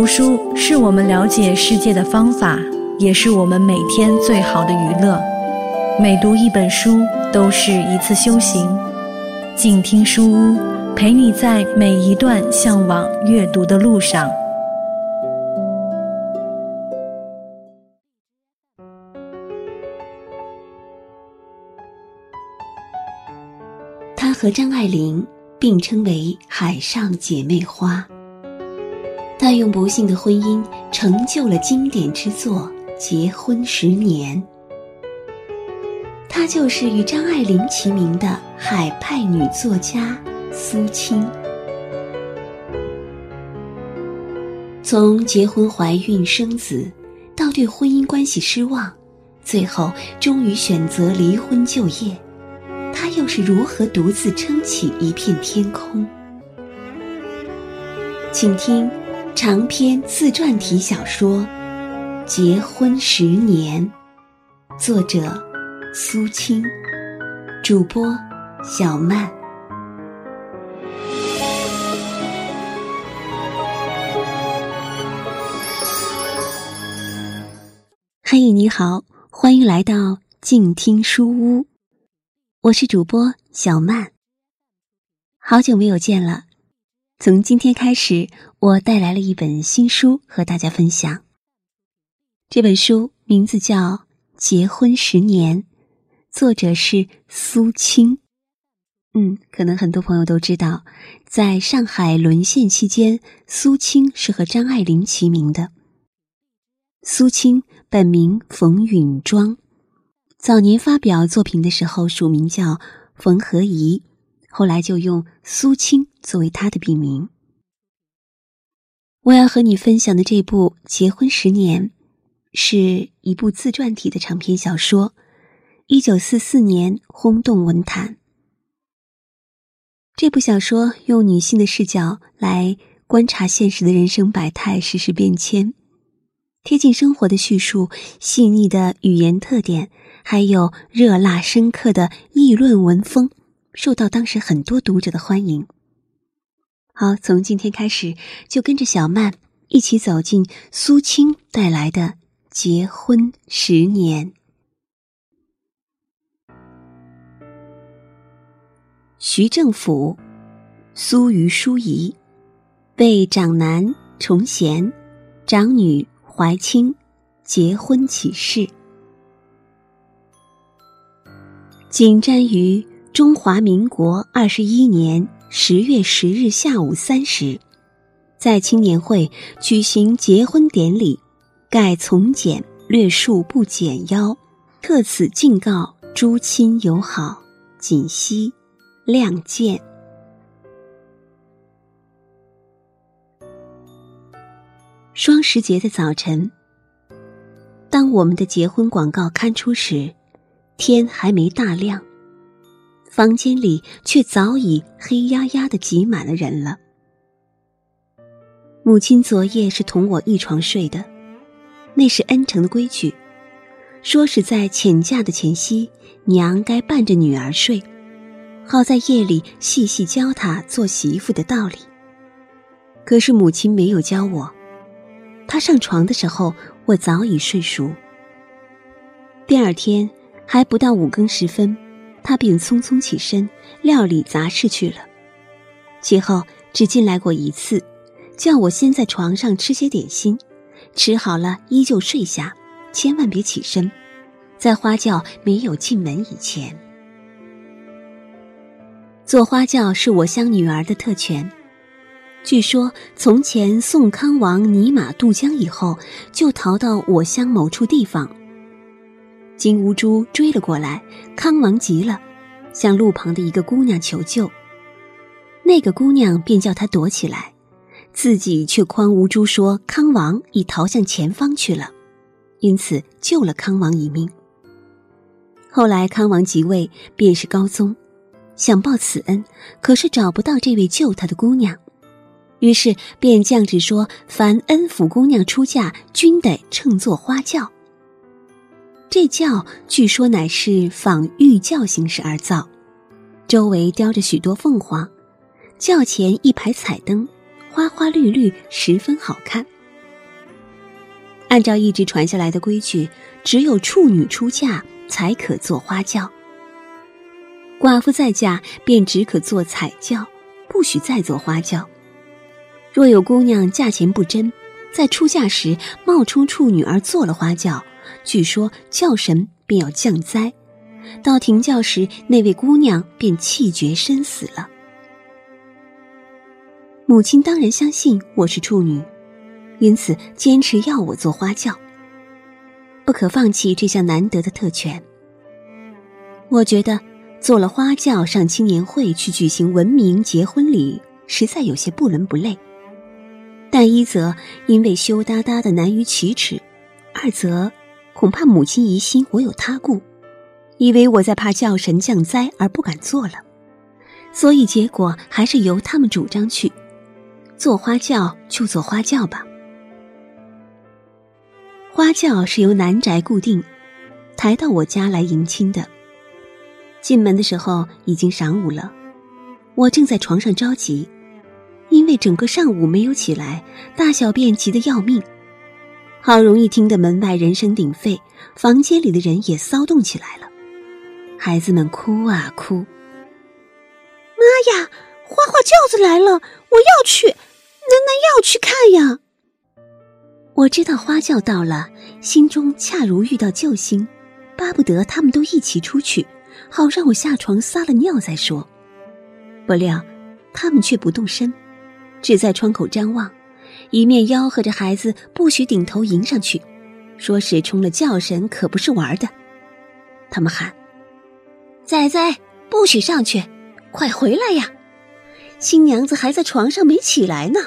读书是我们了解世界的方法，也是我们每天最好的娱乐。每读一本书，都是一次修行。静听书屋，陪你在每一段向往阅读的路上。她和张爱玲并称为“海上姐妹花”。她用不幸的婚姻成就了经典之作《结婚十年》。她就是与张爱玲齐名的海派女作家苏青。从结婚、怀孕、生子，到对婚姻关系失望，最后终于选择离婚就业，她又是如何独自撑起一片天空？请听。长篇自传体小说《结婚十年》，作者苏青，主播小曼。嘿，你好，欢迎来到静听书屋，我是主播小曼。好久没有见了。从今天开始，我带来了一本新书和大家分享。这本书名字叫《结婚十年》，作者是苏青。嗯，可能很多朋友都知道，在上海沦陷期间，苏青是和张爱玲齐名的。苏青本名冯允庄，早年发表作品的时候署名叫冯和仪。后来就用苏青作为他的笔名。我要和你分享的这部《结婚十年》，是一部自传体的长篇小说，一九四四年轰动文坛。这部小说用女性的视角来观察现实的人生百态、世事变迁，贴近生活的叙述、细腻的语言特点，还有热辣深刻的议论文风。受到当时很多读者的欢迎。好，从今天开始，就跟着小曼一起走进苏青带来的《结婚十年》。徐政府，苏于淑仪，为长男崇贤，长女怀清结婚起事，仅瞻于。中华民国二十一年十月十日下午三时，在青年会举行结婚典礼，盖从简略述不简要，特此敬告诸亲友好，谨惜谅见。双十节的早晨，当我们的结婚广告刊出时，天还没大亮。房间里却早已黑压压的挤满了人了。母亲昨夜是同我一床睡的，那是恩城的规矩，说是在遣嫁的前夕，娘该伴着女儿睡，好在夜里细细教她做媳妇的道理。可是母亲没有教我，她上床的时候，我早已睡熟。第二天还不到五更时分。他便匆匆起身料理杂事去了，其后只进来过一次，叫我先在床上吃些点心，吃好了依旧睡下，千万别起身，在花轿没有进门以前。做花轿是我乡女儿的特权，据说从前宋康王泥马渡江以后，就逃到我乡某处地方。金乌珠追了过来，康王急了，向路旁的一个姑娘求救。那个姑娘便叫他躲起来，自己却诓乌珠说康王已逃向前方去了，因此救了康王一命。后来康王即位，便是高宗，想报此恩，可是找不到这位救他的姑娘，于是便降旨说：凡恩抚姑娘出嫁，均得乘坐花轿。这轿据说乃是仿玉轿形式而造，周围雕着许多凤凰，轿前一排彩灯，花花绿绿，十分好看。按照一直传下来的规矩，只有处女出嫁才可坐花轿。寡妇再嫁便只可坐彩轿，不许再坐花轿。若有姑娘价钱不真，在出嫁时冒充处女而坐了花轿，据说轿神便要降灾。到停轿时，那位姑娘便气绝身死了。母亲当然相信我是处女，因此坚持要我做花轿，不可放弃这项难得的特权。我觉得做了花轿上青年会去举行文明结婚礼，实在有些不伦不类。但一则因为羞答答的难于启齿，二则恐怕母亲疑心我有他故。以为我在怕教神降灾而不敢做了，所以结果还是由他们主张去做花轿就做花轿吧。花轿是由南宅固定抬到我家来迎亲的。进门的时候已经晌午了，我正在床上着急，因为整个上午没有起来，大小便急得要命。好容易听得门外人声鼎沸，房间里的人也骚动起来了。孩子们哭啊哭！妈呀，花花轿子来了，我要去，楠楠要去看呀！我知道花轿到了，心中恰如遇到救星，巴不得他们都一起出去，好让我下床撒了尿再说。不料，他们却不动身，只在窗口张望，一面吆喝着孩子不许顶头迎上去，说是冲了轿神，可不是玩的。他们喊。仔仔，不许上去！快回来呀！新娘子还在床上没起来呢，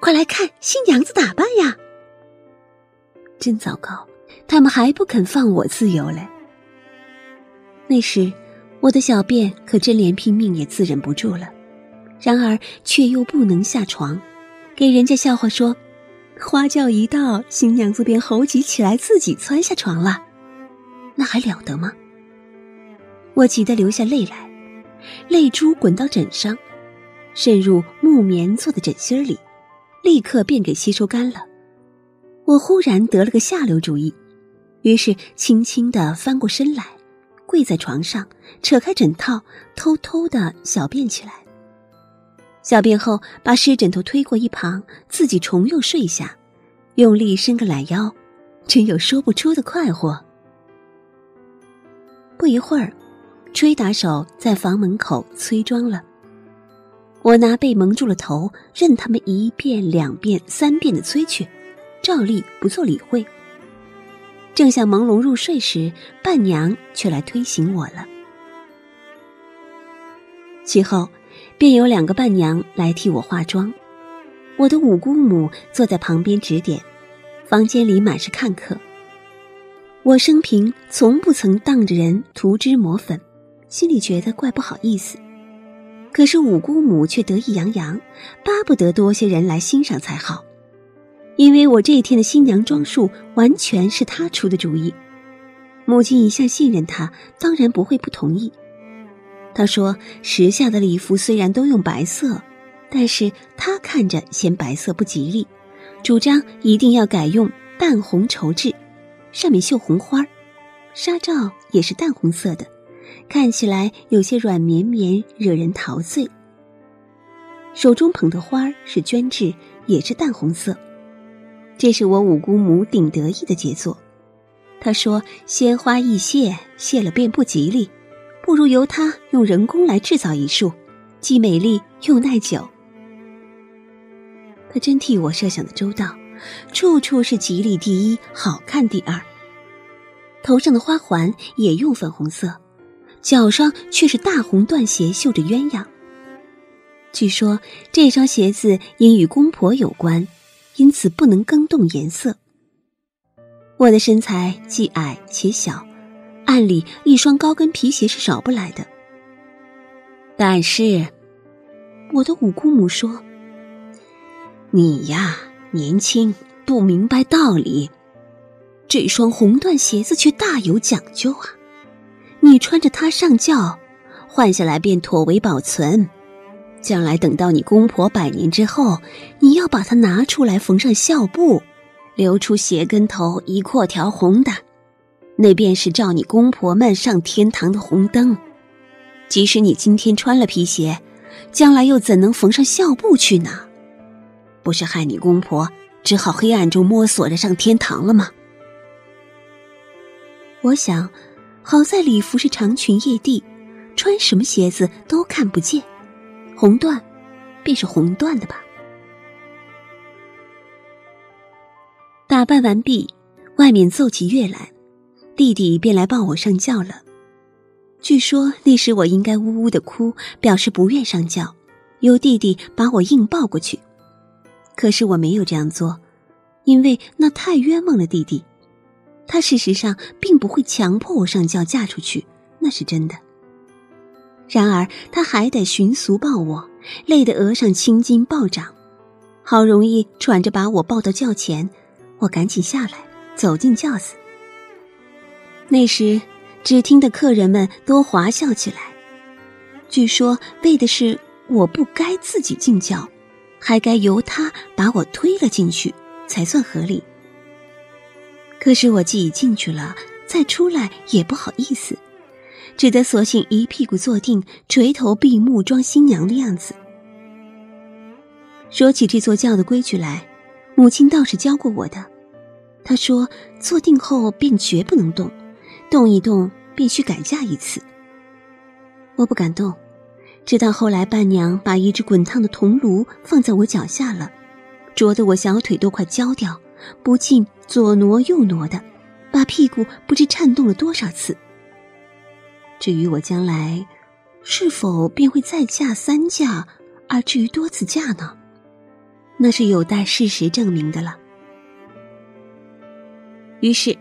快来看新娘子打扮呀！真糟糕，他们还不肯放我自由嘞。那时，我的小便可真连拼命也自忍不住了，然而却又不能下床，给人家笑话说，花轿一到，新娘子便猴急起来，自己窜下床了，那还了得吗？我急得流下泪来，泪珠滚到枕上，渗入木棉做的枕芯里，立刻便给吸收干了。我忽然得了个下流主意，于是轻轻地翻过身来，跪在床上，扯开枕套，偷偷的小便起来。小便后，把湿枕头推过一旁，自己重又睡下，用力伸个懒腰，真有说不出的快活。不一会儿。吹打手在房门口催妆了，我拿被蒙住了头，任他们一遍、两遍、三遍的催去，照例不做理会。正想朦胧入睡时，伴娘却来推醒我了。其后，便有两个伴娘来替我化妆，我的五姑母坐在旁边指点，房间里满是看客。我生平从不曾当着人涂脂抹粉。心里觉得怪不好意思，可是五姑母却得意洋洋，巴不得多些人来欣赏才好。因为我这一天的新娘装束完全是她出的主意，母亲一向信任她，当然不会不同意。他说：“时下的礼服虽然都用白色，但是他看着嫌白色不吉利，主张一定要改用淡红绸质，上面绣红花纱罩也是淡红色的。”看起来有些软绵绵，惹人陶醉。手中捧的花是绢质，也是淡红色。这是我五姑母顶得意的杰作。她说：“鲜花易谢，谢了便不吉利，不如由她用人工来制造一束，既美丽又耐久。”她真替我设想的周到，处处是吉利第一，好看第二。头上的花环也用粉红色。脚上却是大红缎鞋，绣着鸳鸯。据说这双鞋子因与公婆有关，因此不能更动颜色。我的身材既矮且小，按理一双高跟皮鞋是少不来的。但是，我的五姑母说：“你呀，年轻不明白道理，这双红缎鞋子却大有讲究啊。”你穿着它上轿，换下来便妥为保存。将来等到你公婆百年之后，你要把它拿出来缝上孝布，留出鞋跟头一阔条红的，那便是照你公婆们上天堂的红灯。即使你今天穿了皮鞋，将来又怎能缝上孝布去呢？不是害你公婆只好黑暗中摸索着上天堂了吗？我想，好在礼服是长裙曳地，穿什么鞋子都看不见，红缎便是红缎的吧。打扮完毕，外面奏起乐来，弟弟便来抱我上轿了。据说那时我应该呜呜的哭，表示不愿上轿，由弟弟把我硬抱过去。可是我没有这样做，因为那太冤枉了弟弟。他事实上并不会强迫我上轿嫁出去，那是真的。然而他还得寻俗抱我，累得额上青筋暴涨，好容易喘着把我抱到轿前，我赶紧下来走进轿子。那时。只听得客人们都滑笑起来，据说为的是我不该自己进轿，还该由他把我推了进去才算合理。可是我既已进去了，再出来也不好意思，只得索性一屁股坐定，垂头闭目装新娘的样子。说起这座轿的规矩来，母亲倒是教过我的。她说坐定后便绝不能动。动一动，便需改嫁一次。我不敢动，直到后来伴娘把一只滚烫的铜炉放在我脚下了，灼得我小腿都快焦掉，不禁左挪右挪的，把屁股不知颤动了多少次。至于我将来是否便会再嫁三嫁，而至于多次嫁呢？那是有待事实证明的了。于是。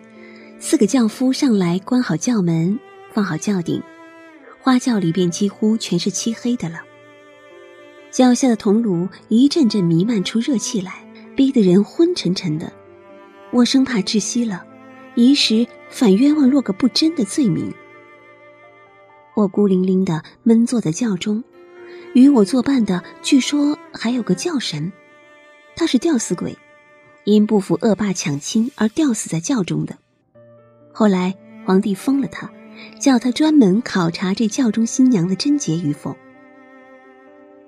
四个轿夫上来关好轿门，放好轿顶，花轿里便几乎全是漆黑的了。脚下的铜炉一阵阵弥漫出热气来，逼得人昏沉沉的。我生怕窒息了，一时反冤枉落个不真的罪名。我孤零零的闷坐在轿中，与我作伴的据说还有个轿神，他是吊死鬼，因不服恶霸抢亲而吊死在轿中的。后来皇帝封了他，叫他专门考察这轿中新娘的贞洁与否。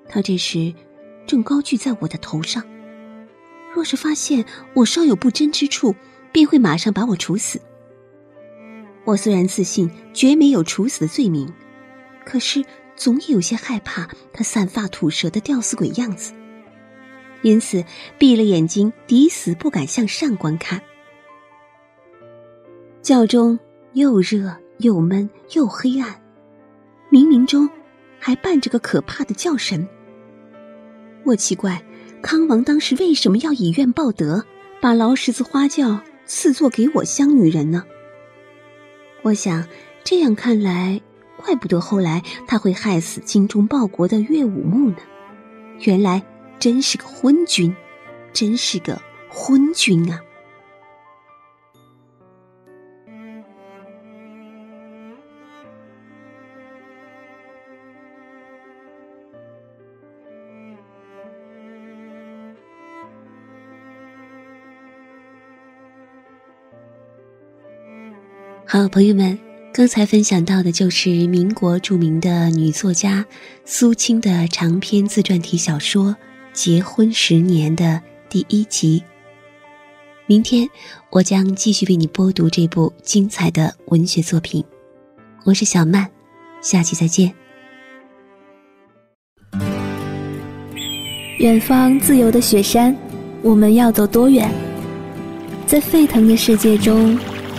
他这时正高踞在我的头上，若是发现我稍有不贞之处，便会马上把我处死。我虽然自信绝没有处死的罪名，可是总也有些害怕他散发吐舌的吊死鬼样子，因此闭了眼睛，抵死不敢向上观看。轿中又热又闷又黑暗，冥冥中还伴着个可怕的叫神。我奇怪，康王当时为什么要以怨报德，把劳什子花轿赐作给我乡女人呢？我想，这样看来，怪不得后来他会害死精忠报国的岳武穆呢。原来真是个昏君，真是个昏君啊！好，朋友们，刚才分享到的就是民国著名的女作家苏青的长篇自传体小说《结婚十年》的第一集。明天我将继续为你播读这部精彩的文学作品。我是小曼，下期再见。远方自由的雪山，我们要走多远？在沸腾的世界中。